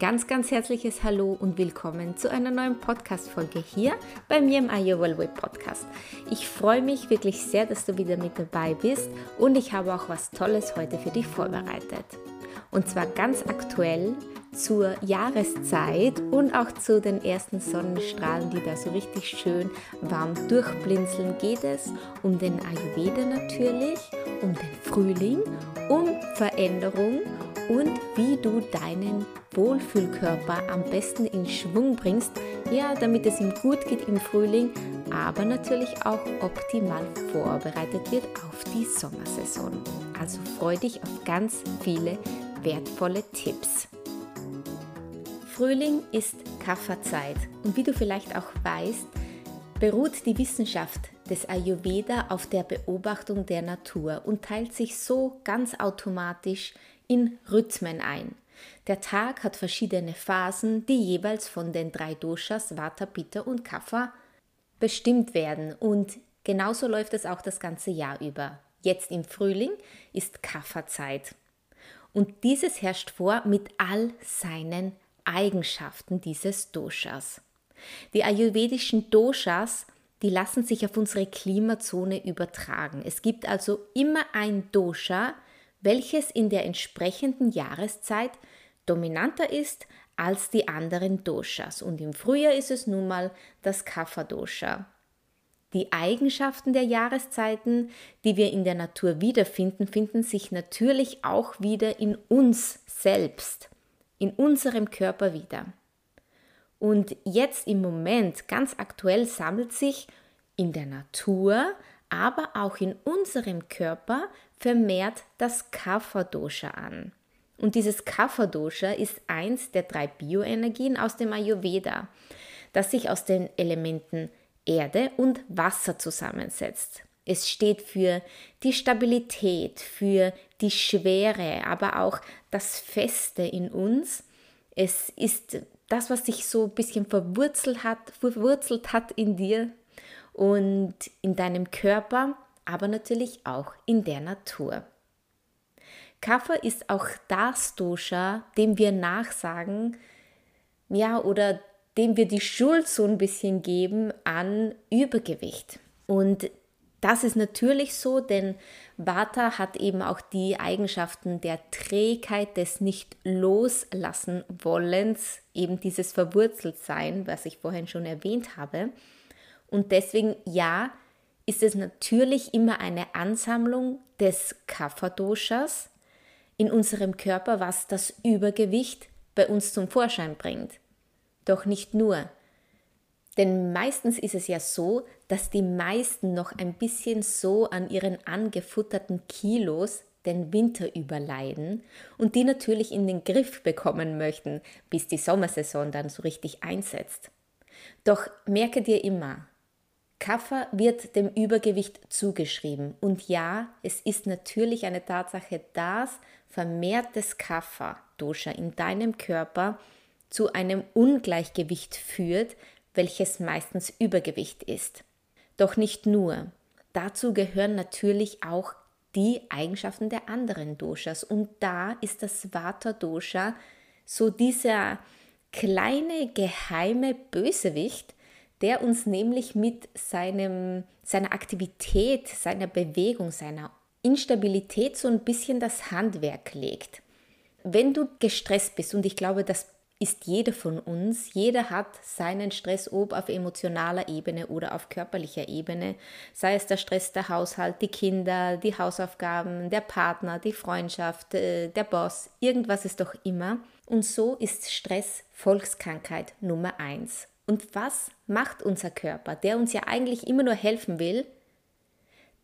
Ganz, ganz herzliches Hallo und willkommen zu einer neuen Podcast-Folge hier bei mir im Way Podcast. Ich freue mich wirklich sehr, dass du wieder mit dabei bist und ich habe auch was Tolles heute für dich vorbereitet. Und zwar ganz aktuell zur Jahreszeit und auch zu den ersten Sonnenstrahlen, die da so richtig schön warm durchblinzeln, geht es um den Ayurveda natürlich, um den Frühling, um Veränderung und wie du deinen Wohlfühlkörper am besten in Schwung bringst, ja, damit es ihm gut geht im Frühling, aber natürlich auch optimal vorbereitet wird auf die Sommersaison. Also freu dich auf ganz viele wertvolle Tipps. Frühling ist Kafferzeit und wie du vielleicht auch weißt, beruht die Wissenschaft des Ayurveda auf der Beobachtung der Natur und teilt sich so ganz automatisch in Rhythmen ein. Der Tag hat verschiedene Phasen, die jeweils von den drei Doshas Vata, Pitta und Kapha bestimmt werden und genauso läuft es auch das ganze Jahr über. Jetzt im Frühling ist Kapha-Zeit. Und dieses herrscht vor mit all seinen Eigenschaften dieses Doshas. Die ayurvedischen Doshas, die lassen sich auf unsere Klimazone übertragen. Es gibt also immer ein Dosha, welches in der entsprechenden Jahreszeit dominanter ist als die anderen Doshas. Und im Frühjahr ist es nun mal das Kapha-Dosha. Die Eigenschaften der Jahreszeiten, die wir in der Natur wiederfinden, finden sich natürlich auch wieder in uns selbst, in unserem Körper wieder. Und jetzt im Moment, ganz aktuell, sammelt sich in der Natur, aber auch in unserem Körper vermehrt das Kapha-Dosha an. Und dieses Kapha-Dosha ist eins der drei Bioenergien aus dem Ayurveda, das sich aus den Elementen Erde und Wasser zusammensetzt. Es steht für die Stabilität, für die Schwere, aber auch das Feste in uns. Es ist das, was sich so ein bisschen verwurzelt hat, verwurzelt hat in dir und in deinem Körper, aber natürlich auch in der Natur. Kapha ist auch das Dosha, dem wir nachsagen, ja, oder dem wir die Schuld so ein bisschen geben an Übergewicht. Und das ist natürlich so, denn Vata hat eben auch die Eigenschaften der Trägheit, des nicht loslassen wollens, eben dieses Verwurzeltsein, was ich vorhin schon erwähnt habe. Und deswegen, ja, ist es natürlich immer eine Ansammlung des Kapha-Doshas, in unserem Körper, was das Übergewicht bei uns zum Vorschein bringt. Doch nicht nur. Denn meistens ist es ja so, dass die meisten noch ein bisschen so an ihren angefutterten Kilos den Winter überleiden und die natürlich in den Griff bekommen möchten, bis die Sommersaison dann so richtig einsetzt. Doch merke dir immer, Kaffer wird dem Übergewicht zugeschrieben. Und ja, es ist natürlich eine Tatsache, dass vermehrtes Kapha-Dosha in deinem Körper zu einem Ungleichgewicht führt, welches meistens Übergewicht ist. Doch nicht nur. Dazu gehören natürlich auch die Eigenschaften der anderen Doshas. Und da ist das Vata-Dosha so dieser kleine geheime Bösewicht, der uns nämlich mit seinem, seiner Aktivität, seiner Bewegung, seiner Instabilität so ein bisschen das Handwerk legt. Wenn du gestresst bist, und ich glaube, das ist jeder von uns, jeder hat seinen Stress, ob auf emotionaler Ebene oder auf körperlicher Ebene, sei es der Stress der Haushalt, die Kinder, die Hausaufgaben, der Partner, die Freundschaft, äh, der Boss, irgendwas ist doch immer. Und so ist Stress Volkskrankheit Nummer eins. Und was macht unser Körper, der uns ja eigentlich immer nur helfen will?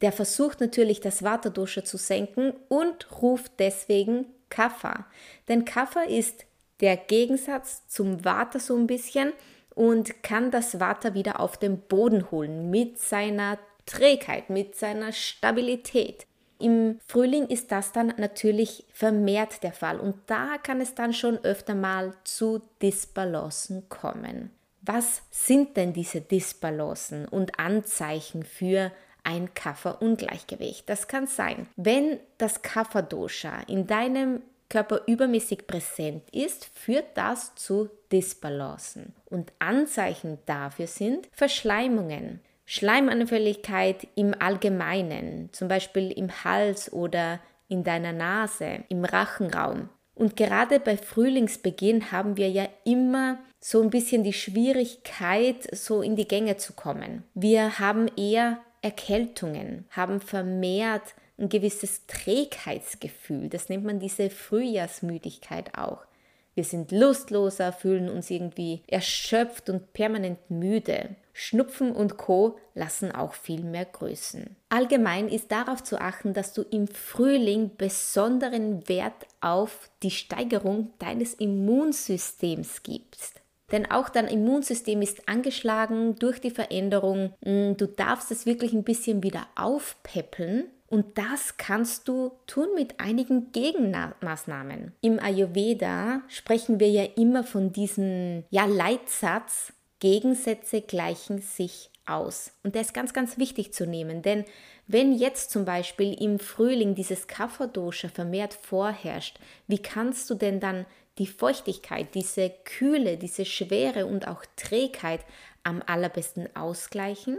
Der versucht natürlich das Vata-Dosha zu senken und ruft deswegen Kapha. Denn Kapha ist der Gegensatz zum Vata so ein bisschen und kann das Vata wieder auf den Boden holen mit seiner Trägheit, mit seiner Stabilität. Im Frühling ist das dann natürlich vermehrt der Fall und da kann es dann schon öfter mal zu Disbalancen kommen. Was sind denn diese Disbalancen und Anzeichen für ein Kafferungleichgewicht? Das kann sein, wenn das Kafferdosha in deinem Körper übermäßig präsent ist, führt das zu Disbalancen. Und Anzeichen dafür sind Verschleimungen, Schleimanfälligkeit im Allgemeinen, zum Beispiel im Hals oder in deiner Nase, im Rachenraum. Und gerade bei Frühlingsbeginn haben wir ja immer so ein bisschen die Schwierigkeit, so in die Gänge zu kommen. Wir haben eher Erkältungen, haben vermehrt ein gewisses Trägheitsgefühl. Das nennt man diese Frühjahrsmüdigkeit auch. Wir sind lustloser, fühlen uns irgendwie erschöpft und permanent müde. Schnupfen und Co lassen auch viel mehr grüßen. Allgemein ist darauf zu achten, dass du im Frühling besonderen Wert auf die Steigerung deines Immunsystems gibst. Denn auch dein Immunsystem ist angeschlagen durch die Veränderung. Mm, du darfst es wirklich ein bisschen wieder aufpäppeln und das kannst du tun mit einigen Gegenmaßnahmen. Im Ayurveda sprechen wir ja immer von diesem ja, Leitsatz, Gegensätze gleichen sich aus. Und der ist ganz, ganz wichtig zu nehmen, denn wenn jetzt zum Beispiel im Frühling dieses Kapha-Dosha vermehrt vorherrscht, wie kannst du denn dann die Feuchtigkeit, diese Kühle, diese Schwere und auch Trägheit am allerbesten ausgleichen?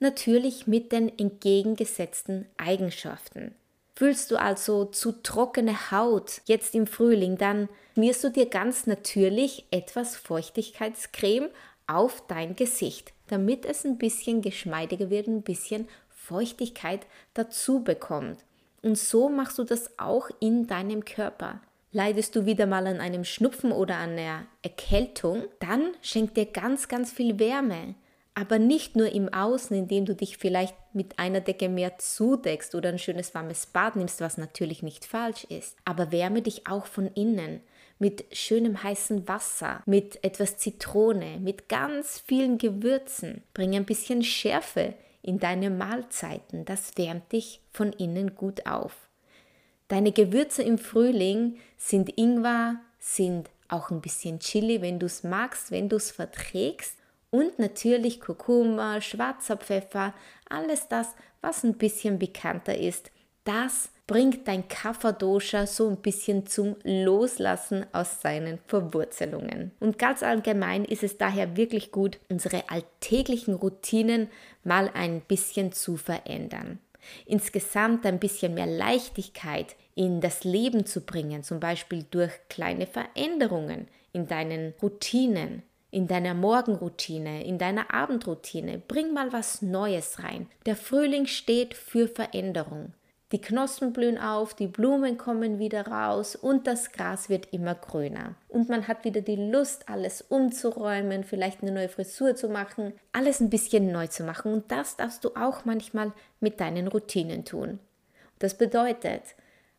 Natürlich mit den entgegengesetzten Eigenschaften. Fühlst du also zu trockene Haut jetzt im Frühling, dann schmierst du dir ganz natürlich etwas Feuchtigkeitscreme auf dein Gesicht, damit es ein bisschen geschmeidiger wird, ein bisschen Feuchtigkeit dazu bekommt. Und so machst du das auch in deinem Körper. Leidest du wieder mal an einem Schnupfen oder an einer Erkältung, dann schenkt dir ganz, ganz viel Wärme aber nicht nur im Außen, indem du dich vielleicht mit einer Decke mehr zudeckst oder ein schönes warmes Bad nimmst, was natürlich nicht falsch ist, aber wärme dich auch von innen mit schönem heißem Wasser, mit etwas Zitrone, mit ganz vielen Gewürzen. Bring ein bisschen Schärfe in deine Mahlzeiten, das wärmt dich von innen gut auf. Deine Gewürze im Frühling sind Ingwer, sind auch ein bisschen Chili, wenn du es magst, wenn du es verträgst und natürlich Kurkuma, schwarzer Pfeffer, alles das, was ein bisschen bekannter ist. Das bringt dein Kapha-Dosha so ein bisschen zum Loslassen aus seinen Verwurzelungen. Und ganz allgemein ist es daher wirklich gut, unsere alltäglichen Routinen mal ein bisschen zu verändern. Insgesamt ein bisschen mehr Leichtigkeit in das Leben zu bringen, zum Beispiel durch kleine Veränderungen in deinen Routinen, in deiner Morgenroutine, in deiner Abendroutine. Bring mal was Neues rein. Der Frühling steht für Veränderung. Die Knospen blühen auf, die Blumen kommen wieder raus und das Gras wird immer grüner. Und man hat wieder die Lust, alles umzuräumen, vielleicht eine neue Frisur zu machen, alles ein bisschen neu zu machen. Und das darfst du auch manchmal mit deinen Routinen tun. Das bedeutet,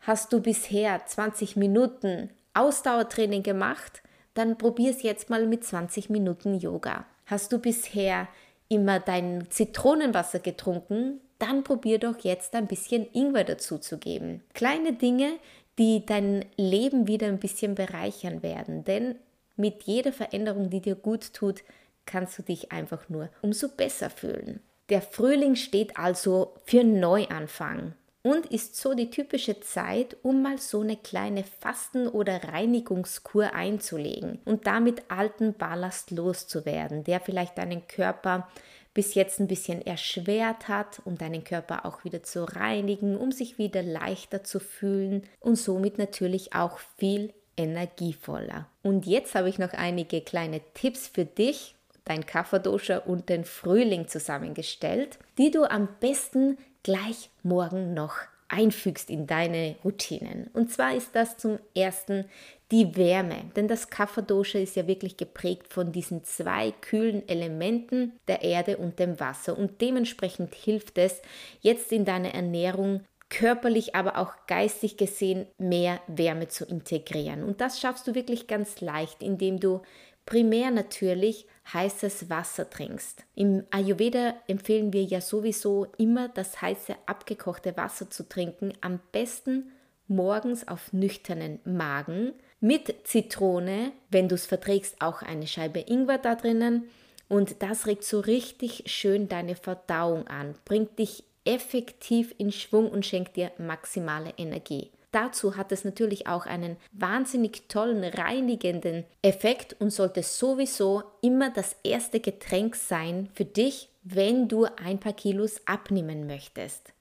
hast du bisher 20 Minuten Ausdauertraining gemacht, dann probier es jetzt mal mit 20 Minuten Yoga. Hast du bisher immer dein Zitronenwasser getrunken? Dann probier doch jetzt ein bisschen Ingwer dazu zu geben. Kleine Dinge, die dein Leben wieder ein bisschen bereichern werden, denn mit jeder Veränderung, die dir gut tut, kannst du dich einfach nur umso besser fühlen. Der Frühling steht also für Neuanfang und ist so die typische Zeit, um mal so eine kleine Fasten- oder Reinigungskur einzulegen und damit alten Ballast loszuwerden, der vielleicht deinen Körper bis jetzt ein bisschen erschwert hat, um deinen Körper auch wieder zu reinigen, um sich wieder leichter zu fühlen und somit natürlich auch viel energievoller. Und jetzt habe ich noch einige kleine Tipps für dich, dein Kafferdosha und den Frühling zusammengestellt, die du am besten gleich morgen noch einfügst in deine Routinen. Und zwar ist das zum ersten die Wärme, denn das Kapha-Dosha ist ja wirklich geprägt von diesen zwei kühlen Elementen, der Erde und dem Wasser. Und dementsprechend hilft es jetzt in deiner Ernährung körperlich, aber auch geistig gesehen mehr Wärme zu integrieren. Und das schaffst du wirklich ganz leicht, indem du primär natürlich heißes Wasser trinkst. Im Ayurveda empfehlen wir ja sowieso immer das heiße abgekochte Wasser zu trinken, am besten morgens auf nüchternen Magen mit Zitrone, wenn du es verträgst, auch eine Scheibe Ingwer da drinnen und das regt so richtig schön deine Verdauung an, bringt dich effektiv in Schwung und schenkt dir maximale Energie. Dazu hat es natürlich auch einen wahnsinnig tollen reinigenden Effekt und sollte sowieso immer das erste Getränk sein für dich, wenn du ein paar Kilos abnehmen möchtest.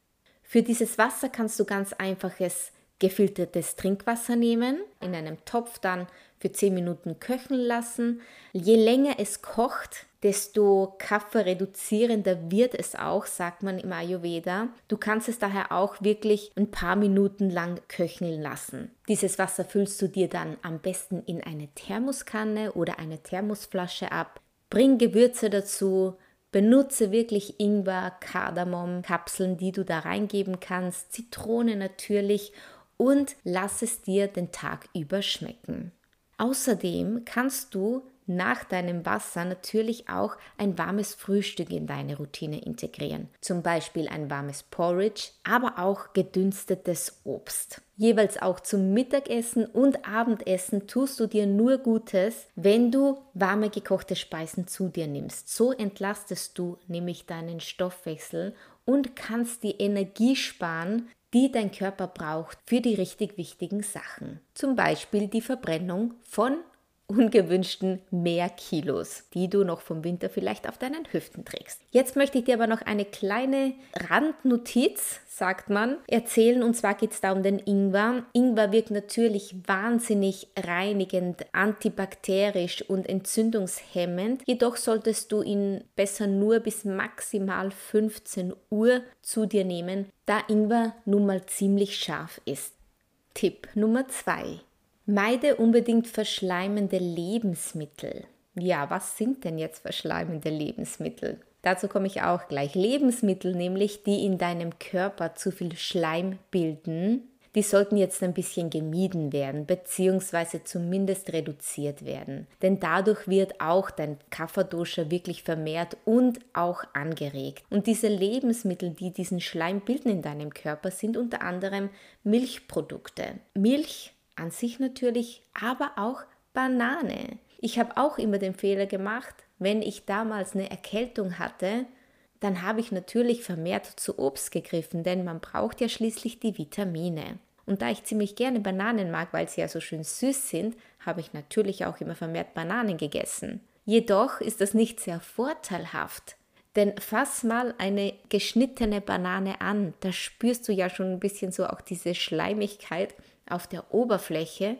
Für dieses Wasser kannst du ganz einfaches gefiltertes Trinkwasser nehmen, in einem Topf dann für 10 Minuten köcheln lassen. Je länger es kocht, desto kaffeereduzierender wird es auch, sagt man im Ayurveda. Du kannst es daher auch wirklich ein paar Minuten lang köcheln lassen. Dieses Wasser füllst du dir dann am besten in eine Thermoskanne oder eine Thermosflasche ab. Bring Gewürze dazu, Benutze wirklich Ingwer, Kardamom, Kapseln, die du da reingeben kannst, Zitrone natürlich und lass es dir den Tag über schmecken. Außerdem kannst du nach deinem Wasser natürlich auch ein warmes Frühstück in deine Routine integrieren. Zum Beispiel ein warmes Porridge, aber auch gedünstetes Obst. Jeweils auch zum Mittagessen und Abendessen tust du dir nur Gutes, wenn du warme gekochte Speisen zu dir nimmst. So entlastest du nämlich deinen Stoffwechsel und kannst die Energie sparen, die dein Körper braucht für die richtig wichtigen Sachen. Zum Beispiel die Verbrennung von ungewünschten mehr Kilos, die du noch vom Winter vielleicht auf deinen Hüften trägst. Jetzt möchte ich dir aber noch eine kleine Randnotiz, sagt man, erzählen. Und zwar geht es da um den Ingwer. Ingwer wirkt natürlich wahnsinnig reinigend, antibakterisch und entzündungshemmend. Jedoch solltest du ihn besser nur bis maximal 15 Uhr zu dir nehmen, da Ingwer nun mal ziemlich scharf ist. Tipp Nummer 2. Meide unbedingt verschleimende Lebensmittel. Ja, was sind denn jetzt verschleimende Lebensmittel? Dazu komme ich auch gleich. Lebensmittel nämlich, die in deinem Körper zu viel Schleim bilden, die sollten jetzt ein bisschen gemieden werden, beziehungsweise zumindest reduziert werden. Denn dadurch wird auch dein Kafferdoscher wirklich vermehrt und auch angeregt. Und diese Lebensmittel, die diesen Schleim bilden in deinem Körper, sind unter anderem Milchprodukte. Milch an sich natürlich, aber auch Banane. Ich habe auch immer den Fehler gemacht, wenn ich damals eine Erkältung hatte, dann habe ich natürlich vermehrt zu Obst gegriffen, denn man braucht ja schließlich die Vitamine. Und da ich ziemlich gerne Bananen mag, weil sie ja so schön süß sind, habe ich natürlich auch immer vermehrt Bananen gegessen. Jedoch ist das nicht sehr vorteilhaft, denn fass mal eine geschnittene Banane an, da spürst du ja schon ein bisschen so auch diese Schleimigkeit auf der Oberfläche.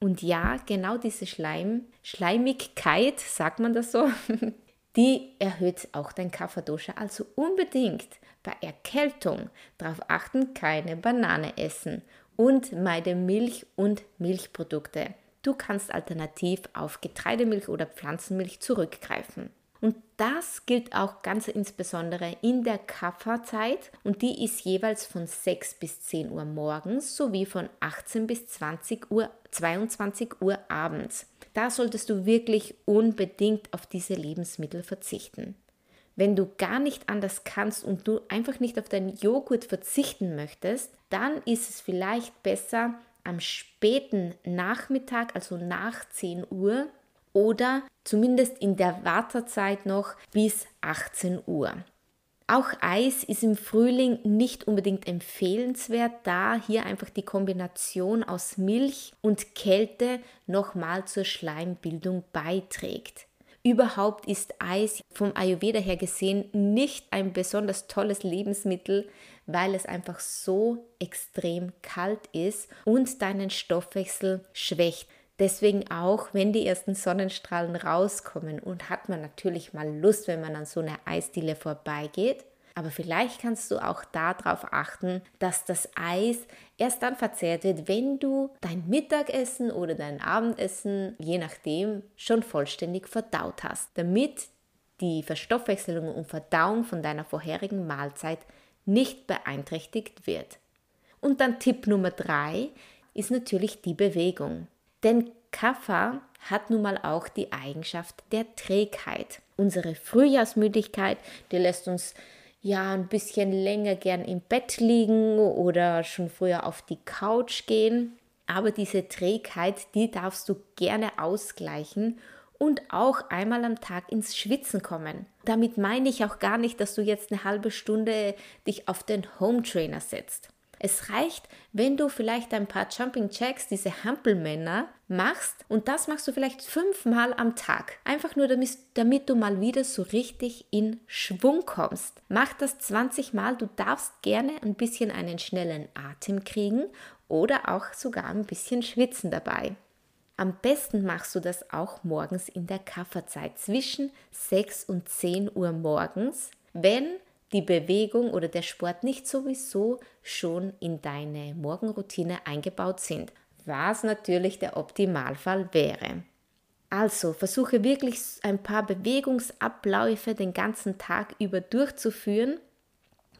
Und ja, genau diese Schleim, Schleimigkeit, sagt man das so, die erhöht auch dein Kafferdosha. Also unbedingt bei Erkältung darauf achten, keine Banane essen und meide Milch und Milchprodukte. Du kannst alternativ auf Getreidemilch oder Pflanzenmilch zurückgreifen. Und das gilt auch ganz insbesondere in der Kafferzeit und die ist jeweils von 6 bis 10 Uhr morgens sowie von 18 bis 20 Uhr, 22 Uhr abends. Da solltest du wirklich unbedingt auf diese Lebensmittel verzichten. Wenn du gar nicht anders kannst und du einfach nicht auf deinen Joghurt verzichten möchtest, dann ist es vielleicht besser am späten Nachmittag, also nach 10 Uhr, oder zumindest in der Wartezeit noch bis 18 Uhr. Auch Eis ist im Frühling nicht unbedingt empfehlenswert, da hier einfach die Kombination aus Milch und Kälte nochmal zur Schleimbildung beiträgt. Überhaupt ist Eis vom Ayurveda her gesehen nicht ein besonders tolles Lebensmittel, weil es einfach so extrem kalt ist und deinen Stoffwechsel schwächt. Deswegen auch, wenn die ersten Sonnenstrahlen rauskommen und hat man natürlich mal Lust, wenn man an so einer Eisdiele vorbeigeht, Aber vielleicht kannst du auch darauf achten, dass das Eis erst dann verzehrt wird, wenn du dein Mittagessen oder dein Abendessen, je nachdem, schon vollständig verdaut hast, damit die Verstoffwechselung und Verdauung von deiner vorherigen Mahlzeit nicht beeinträchtigt wird. Und dann Tipp Nummer drei ist natürlich die Bewegung. Denn Kaffer hat nun mal auch die Eigenschaft der Trägheit. Unsere Frühjahrsmüdigkeit, die lässt uns ja ein bisschen länger gern im Bett liegen oder schon früher auf die Couch gehen. Aber diese Trägheit, die darfst du gerne ausgleichen und auch einmal am Tag ins Schwitzen kommen. Damit meine ich auch gar nicht, dass du jetzt eine halbe Stunde dich auf den Home Trainer setzt. Es reicht, wenn du vielleicht ein paar Jumping Jacks, diese Hampelmänner, machst und das machst du vielleicht fünfmal am Tag. Einfach nur, damit, damit du mal wieder so richtig in Schwung kommst. Mach das 20 Mal. Du darfst gerne ein bisschen einen schnellen Atem kriegen oder auch sogar ein bisschen schwitzen dabei. Am besten machst du das auch morgens in der Kafferzeit zwischen 6 und 10 Uhr morgens, wenn die Bewegung oder der Sport nicht sowieso schon in deine Morgenroutine eingebaut sind, was natürlich der Optimalfall wäre. Also versuche wirklich ein paar Bewegungsabläufe den ganzen Tag über durchzuführen,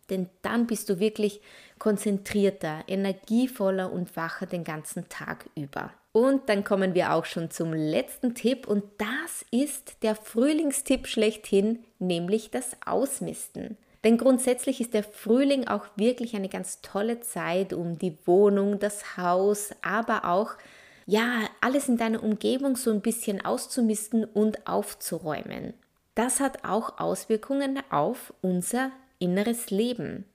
denn dann bist du wirklich konzentrierter, energievoller und wacher den ganzen Tag über. Und dann kommen wir auch schon zum letzten Tipp und das ist der Frühlingstipp schlechthin, nämlich das Ausmisten. Denn grundsätzlich ist der Frühling auch wirklich eine ganz tolle Zeit, um die Wohnung, das Haus, aber auch ja, alles in deiner Umgebung so ein bisschen auszumisten und aufzuräumen. Das hat auch Auswirkungen auf unser inneres Leben.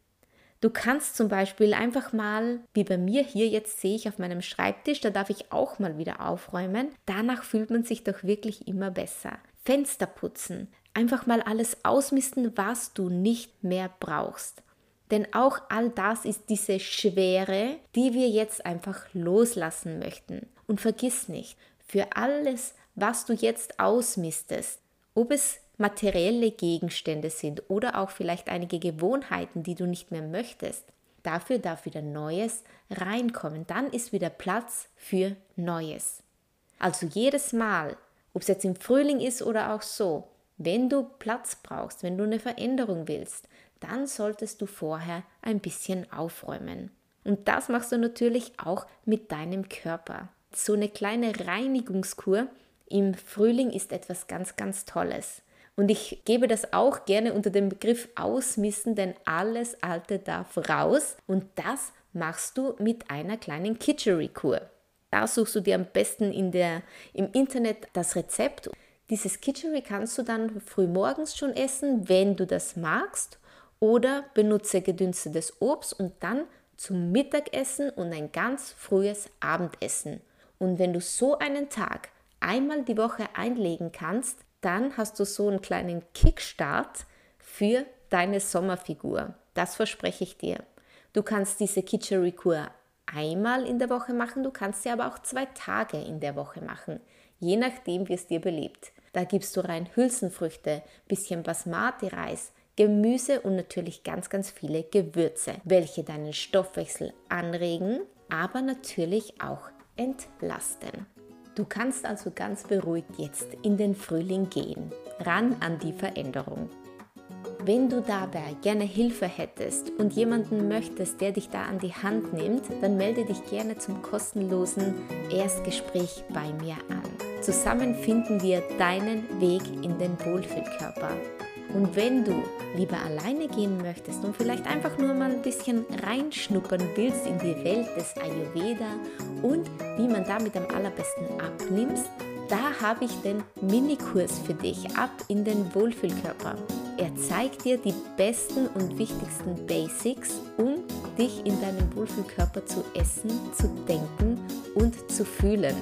Du kannst zum Beispiel einfach mal, wie bei mir hier jetzt sehe ich auf meinem Schreibtisch, da darf ich auch mal wieder aufräumen. Danach fühlt man sich doch wirklich immer besser. Fenster putzen, einfach mal alles ausmisten, was du nicht mehr brauchst. Denn auch all das ist diese Schwere, die wir jetzt einfach loslassen möchten. Und vergiss nicht, für alles, was du jetzt ausmistest, ob es materielle Gegenstände sind oder auch vielleicht einige Gewohnheiten, die du nicht mehr möchtest, dafür darf wieder Neues reinkommen. Dann ist wieder Platz für Neues. Also jedes Mal, ob es jetzt im Frühling ist oder auch so, wenn du Platz brauchst, wenn du eine Veränderung willst, dann solltest du vorher ein bisschen aufräumen. Und das machst du natürlich auch mit deinem Körper. So eine kleine Reinigungskur im Frühling ist etwas ganz, ganz Tolles. Und ich gebe das auch gerne unter dem Begriff ausmissen, denn alles Alte darf raus. Und das machst du mit einer kleinen Kitchery-Kur. Da suchst du dir am besten in der, im Internet das Rezept dieses Kitchery kannst du dann früh morgens schon essen, wenn du das magst, oder benutze gedünstetes Obst und dann zum Mittagessen und ein ganz frühes Abendessen. Und wenn du so einen Tag einmal die Woche einlegen kannst, dann hast du so einen kleinen Kickstart für deine Sommerfigur. Das verspreche ich dir. Du kannst diese Kitchery-Kur einmal in der Woche machen, du kannst sie aber auch zwei Tage in der Woche machen, je nachdem, wie es dir beliebt. Da gibst du rein Hülsenfrüchte, bisschen Basmati-Reis, Gemüse und natürlich ganz, ganz viele Gewürze, welche deinen Stoffwechsel anregen, aber natürlich auch entlasten. Du kannst also ganz beruhigt jetzt in den Frühling gehen, ran an die Veränderung. Wenn du dabei gerne Hilfe hättest und jemanden möchtest, der dich da an die Hand nimmt, dann melde dich gerne zum kostenlosen Erstgespräch bei mir an. Zusammen finden wir deinen Weg in den Wohlfühlkörper. Und wenn du lieber alleine gehen möchtest und vielleicht einfach nur mal ein bisschen reinschnuppern willst in die Welt des Ayurveda und wie man damit am allerbesten abnimmst, da habe ich den Minikurs für dich ab in den Wohlfühlkörper. Er zeigt dir die besten und wichtigsten Basics, um dich in deinem Wohlfühlkörper zu essen, zu denken und zu fühlen.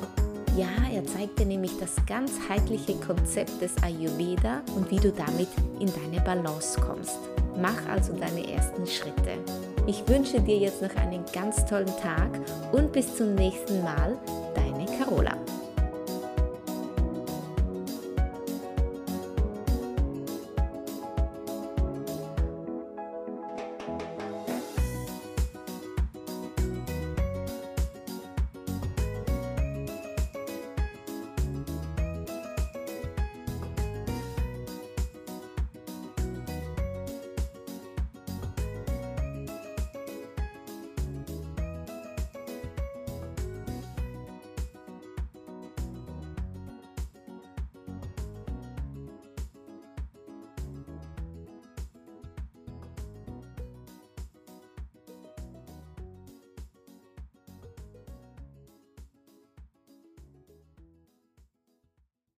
Ja, er zeigt dir nämlich das ganzheitliche Konzept des Ayurveda und wie du damit in deine Balance kommst. Mach also deine ersten Schritte. Ich wünsche dir jetzt noch einen ganz tollen Tag und bis zum nächsten Mal, deine Carola.